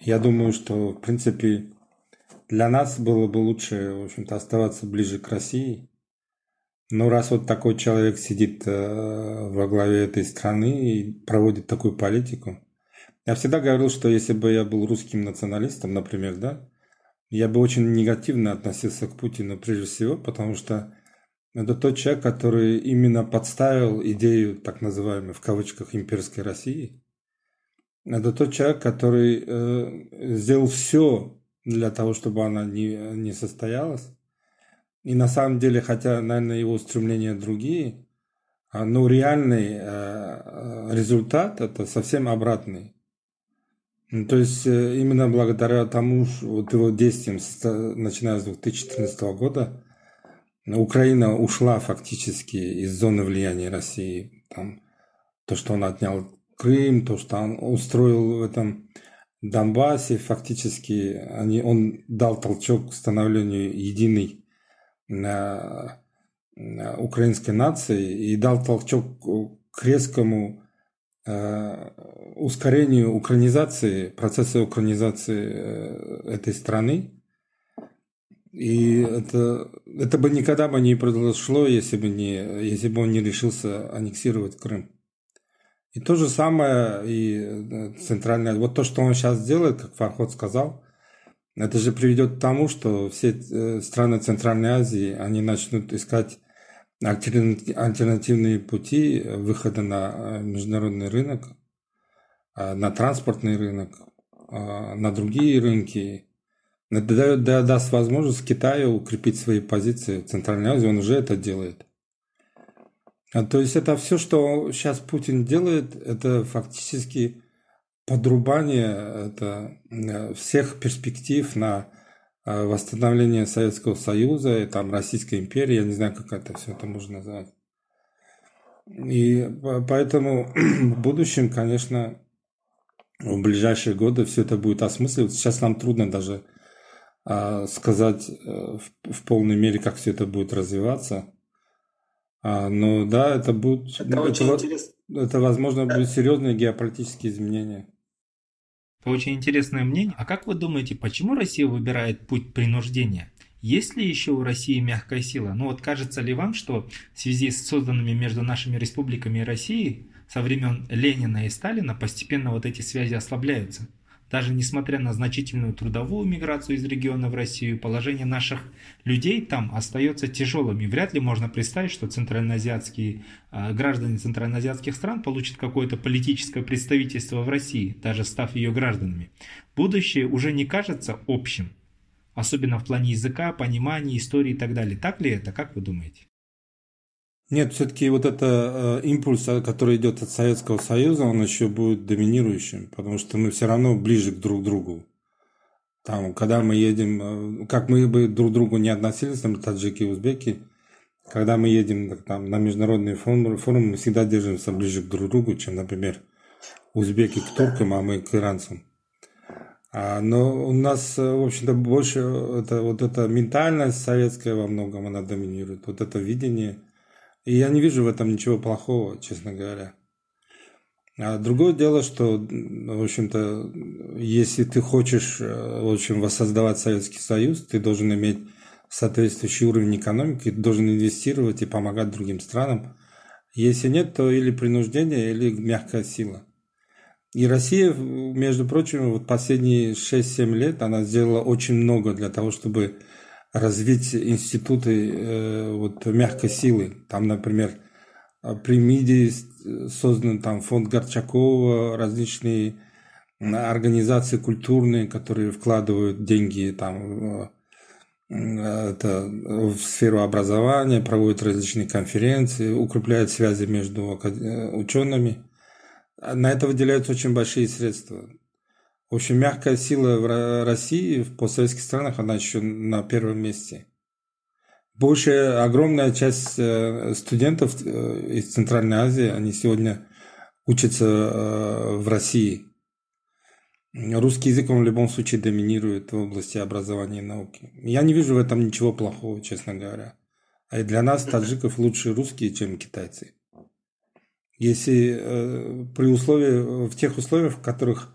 Я думаю, что, в принципе, для нас было бы лучше, в общем-то, оставаться ближе к России. Но раз вот такой человек сидит э, во главе этой страны и проводит такую политику, я всегда говорил, что если бы я был русским националистом, например, да, я бы очень негативно относился к Путину прежде всего, потому что это тот человек, который именно подставил идею так называемой в кавычках имперской России. Это тот человек, который э, сделал все для того, чтобы она не, не состоялась. И на самом деле, хотя, наверное, его устремления другие, а, но реальный э, э, результат это совсем обратный. Ну, то есть э, именно благодаря тому, вот его действиям, начиная с 2014 года, Украина ушла фактически из зоны влияния России. Там, то, что он отнял Крым, то, что он устроил в этом Донбассе, фактически они, он дал толчок к становлению единой украинской нации и дал толчок к резкому э, ускорению украинизации, процесса украинизации э, этой страны. И это, это бы никогда бы не произошло, если бы, не, если бы он не решился аннексировать Крым. И то же самое и э, центральная. Вот то, что он сейчас делает, как Фархот сказал, это же приведет к тому, что все э, страны Центральной Азии, они начнут искать альтернативные пути выхода на э, международный рынок, на транспортный рынок, на другие рынки. Это даст возможность Китаю укрепить свои позиции в Центральной Азии, он уже это делает. А, то есть это все, что сейчас Путин делает, это фактически подрубание это, э, всех перспектив на э, восстановление Советского Союза и там Российской империи, я не знаю, как это все это можно назвать. И поэтому [clears throat] в будущем, конечно, в ближайшие годы все это будет осмысливаться. Сейчас нам трудно даже а, сказать э, в полной мере, как все это будет развиваться. А, ну да, это будет... Это, это очень это, интересно. Это, возможно, да. будут серьезные геополитические изменения. Очень интересное мнение. А как вы думаете, почему Россия выбирает путь принуждения? Есть ли еще у России мягкая сила? Ну вот кажется ли вам, что в связи с созданными между нашими республиками и Россией со времен Ленина и Сталина постепенно вот эти связи ослабляются? Даже несмотря на значительную трудовую миграцию из региона в Россию, положение наших людей там остается тяжелым. И вряд ли можно представить, что центральноазиатские э, граждане центральноазиатских стран получат какое-то политическое представительство в России, даже став ее гражданами. Будущее уже не кажется общим, особенно в плане языка, понимания, истории и так далее. Так ли это? Как вы думаете? Нет, все-таки вот это э, импульс, э, который идет от Советского Союза, он еще будет доминирующим, потому что мы все равно ближе к друг другу. Там, когда мы едем, э, как мы бы друг к другу не относились, там, таджики и узбеки, когда мы едем там, на международные форумы, форумы, мы всегда держимся ближе к друг другу, чем, например, узбеки к туркам, а мы к иранцам. А, но у нас, в общем-то, больше это, вот эта ментальность советская во многом, она доминирует. Вот это видение – и я не вижу в этом ничего плохого, честно говоря. А другое дело, что, в общем-то, если ты хочешь, э, в общем, воссоздавать Советский Союз, ты должен иметь соответствующий уровень экономики, должен инвестировать и помогать другим странам. Если нет, то или принуждение, или мягкая сила. И Россия, между прочим, вот последние 6-7 лет она сделала очень много для того, чтобы развить институты э, вот, мягкой силы. Там, например, при МИДе создан там фонд Горчакова, различные организации культурные, которые вкладывают деньги там, это, в сферу образования, проводят различные конференции, укрепляют связи между э, учеными. На это выделяются очень большие средства. В общем, мягкая сила в России, в постсоветских странах, она еще на первом месте. Больше, огромная часть э, студентов э, из Центральной Азии, они сегодня учатся э, в России. Русский язык, он в любом случае доминирует в области образования и науки. Я не вижу в этом ничего плохого, честно говоря. А и для нас, таджиков, лучше русские, чем китайцы. Если при условии, в тех условиях, в которых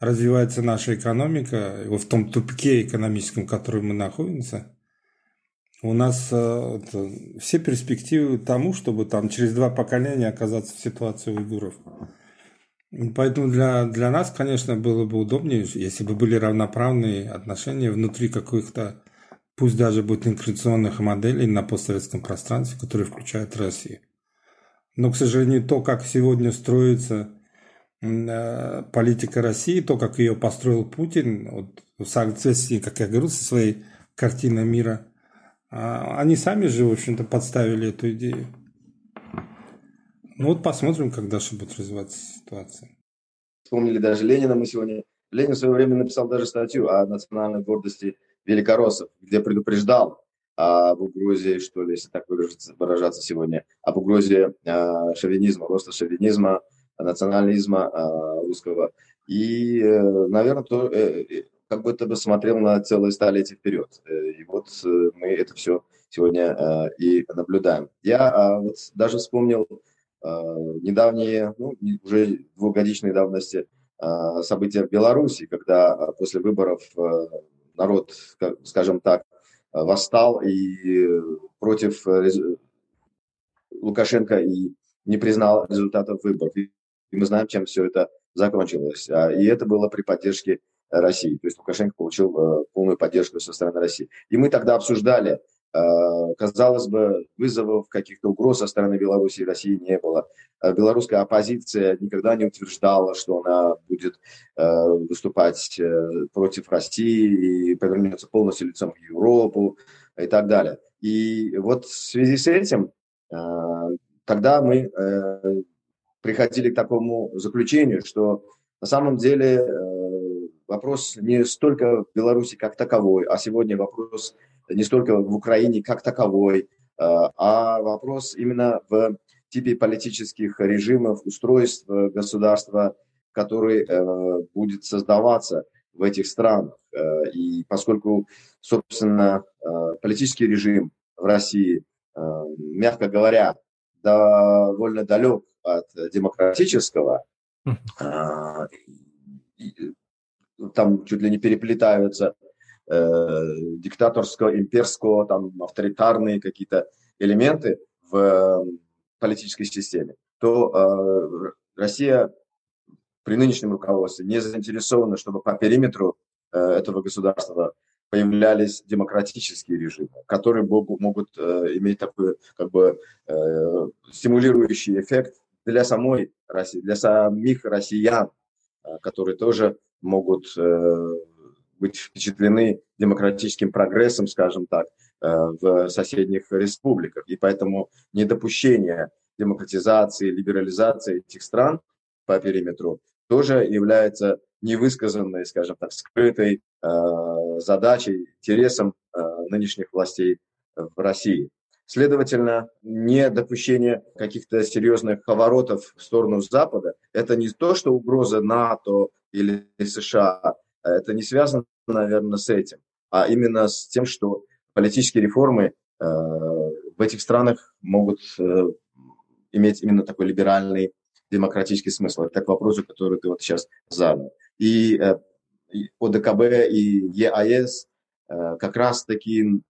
развивается наша экономика, в том тупике экономическом, в котором мы находимся, у нас э, это, все перспективы тому, чтобы там через два поколения оказаться в ситуации уйгуров. Поэтому для, для нас, конечно, было бы удобнее, если бы были равноправные отношения внутри каких-то, пусть даже будет интеграционных моделей на постсоветском пространстве, которые включают Россию. Но, к сожалению, то, как сегодня строится э, политика России, то, как ее построил Путин, вот, в соответствии, как я говорю, со своей картиной мира, а, они сами же, в общем-то, подставили эту идею. Ну вот посмотрим, как дальше будет развиваться ситуация. Вспомнили даже Ленина мы сегодня. Ленин в свое время написал даже статью о национальной гордости великороссов, где предупреждал об угрозе, что ли, если так выражаться, сегодня, об угрозе э, шовинизма, роста шовинизма, национализма э, русского. И, э, наверное, то, э, э как будто бы смотрел на целое столетие вперед. И вот мы это все сегодня э, и наблюдаем. Я э, вот даже вспомнил недавние, ну, уже двухгодичной давности события в Беларуси, когда после выборов народ, скажем так, восстал и против Лукашенко и не признал результатов выборов. Мы знаем, чем все это закончилось. А, и это было при поддержке России. То есть Лукашенко получил полную поддержку со стороны России. И мы тогда обсуждали, Э, казалось бы, вызовов, каких-то угроз со стороны Беларуси и России не было. Э, белорусская оппозиция никогда не утверждала, что она будет э, выступать против России и повернется полностью лицом в Европу и так далее. И вот в связи с этим тогда мы приходили к такому заключению, что на самом деле вопрос не столько в Беларуси как таковой, а сегодня вопрос не столько в Украине как таковой, э, а вопрос именно в типе политических режимов, устройств государства, который э, будет создаваться в этих странах. Э, и поскольку, собственно, политический режим в России, мягко говоря, довольно далек от демократического, там чуть ли не переплетаются э, диктаторского, имперского, там, авторитарные какие-то элементы в э, политической системе, то э, Россия при нынешнем руководстве не заинтересована, чтобы по периметру этого государства появлялись демократические режимы, которые могут иметь такой как бы стимулирующий эффект для самой России, для самих россиян, э, которые тоже могут э, быть впечатлены демократическим прогрессом, скажем так, э, в соседних республиках. И поэтому недопущение демократизации, либерализации этих стран по периметру тоже является невысказанной, скажем так, скрытой э, задачей, интересом э, нынешних властей в России. Следовательно, недопущение каких-то серьезных поворотов в сторону Запада – это не то, что угроза НАТО или США, это не связано, наверное, с этим, а именно с тем, что политические реформы э, в этих странах могут э, иметь именно такой либеральный демократический смысл. Это к вопросу, который ты вот сейчас задал. И, э, и ОДКБ и ЕАЭС э, как раз-таки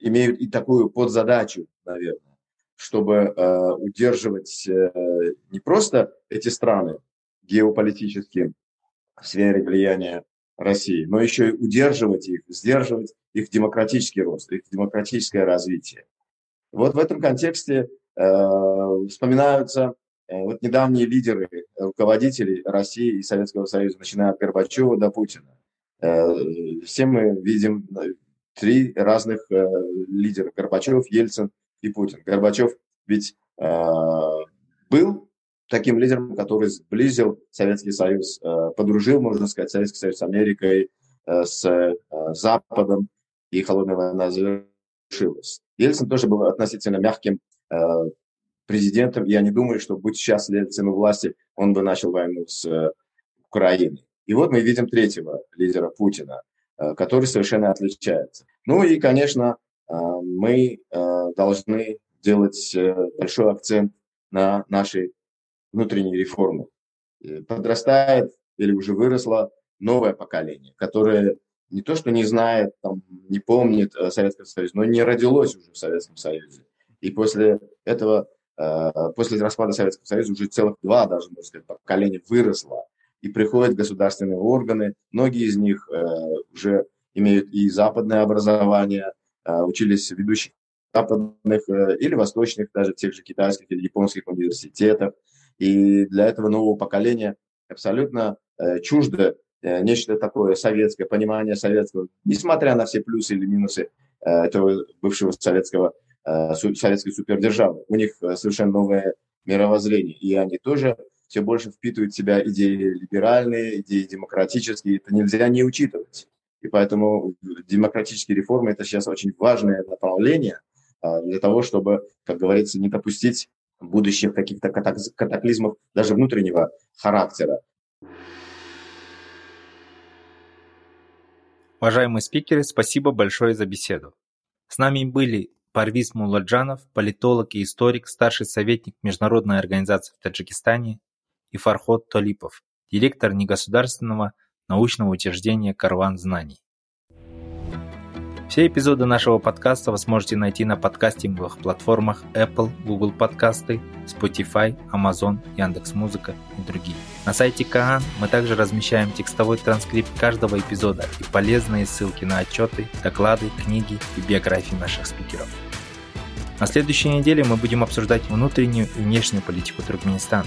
имеют и такую подзадачу, наверное, чтобы э, удерживать э, не просто эти страны геополитически в сфере влияния России, но еще и удерживать их, сдерживать их демократический рост, их демократическое развитие. Вот в этом контексте э, вспоминаются э, вот недавние лидеры, руководители России и Советского Союза, начиная от Горбачева до Путина. Э, все мы видим э, три разных э, лидера – Горбачев, Ельцин и Путин. Горбачев ведь э, был таким лидером, который сблизил Советский Союз, э, подружил, можно сказать, Советский Союз с Америкой, э, с э, Западом, и холодная война завершилась. Ельцин тоже был относительно мягким президентом, и я не думаю, что будь сейчас Ельцин у власти, он бы начал войну с Украиной. И вот мы видим третьего лидера Путина, э, который совершенно отличается. Ну и, конечно, э, мы должны делать большой акцент на нашей внутренней реформе. Подрастает или уже выросло новое поколение, которое не то, что не знает, там, не помнит Советский Союз, но не родилось уже в Советском Союзе. И после этого, э, после распада Советского Союза уже целых два, даже, можно сказать, поколения выросло. И приходят государственные органы, многие из них э, уже имеют и западное образование, э, учились в ведущих западных или восточных, даже тех же китайских или японских университетах. И для этого нового поколения абсолютно чуждо нечто такое советское, понимание советского, несмотря на все плюсы или минусы этого бывшего советского Э, советской супердержавы. У них э, совершенно новое мировоззрение, и они тоже все больше впитывают в себя идеи либеральные, идеи демократические. Это нельзя не учитывать. И поэтому демократические реформы – это сейчас очень важное направление э, для того, чтобы, как говорится, не допустить будущих каких-то катаклизмов даже внутреннего характера. Уважаемые спикеры, спасибо большое за беседу. С нами были Парвиз Мулладжанов, политолог и историк, старший советник Международной организации в Таджикистане, и Фархот Толипов, директор негосударственного научного учреждения «Карван знаний». Все эпизоды нашего подкаста вы сможете найти на подкастинговых платформах Apple, Google подкасты, Spotify, Amazon, Яндекс.Музыка и другие. На сайте Каан мы также размещаем текстовой транскрипт каждого эпизода и полезные ссылки на отчеты, доклады, книги и биографии наших спикеров. На следующей неделе мы будем обсуждать внутреннюю и внешнюю политику Туркменистана.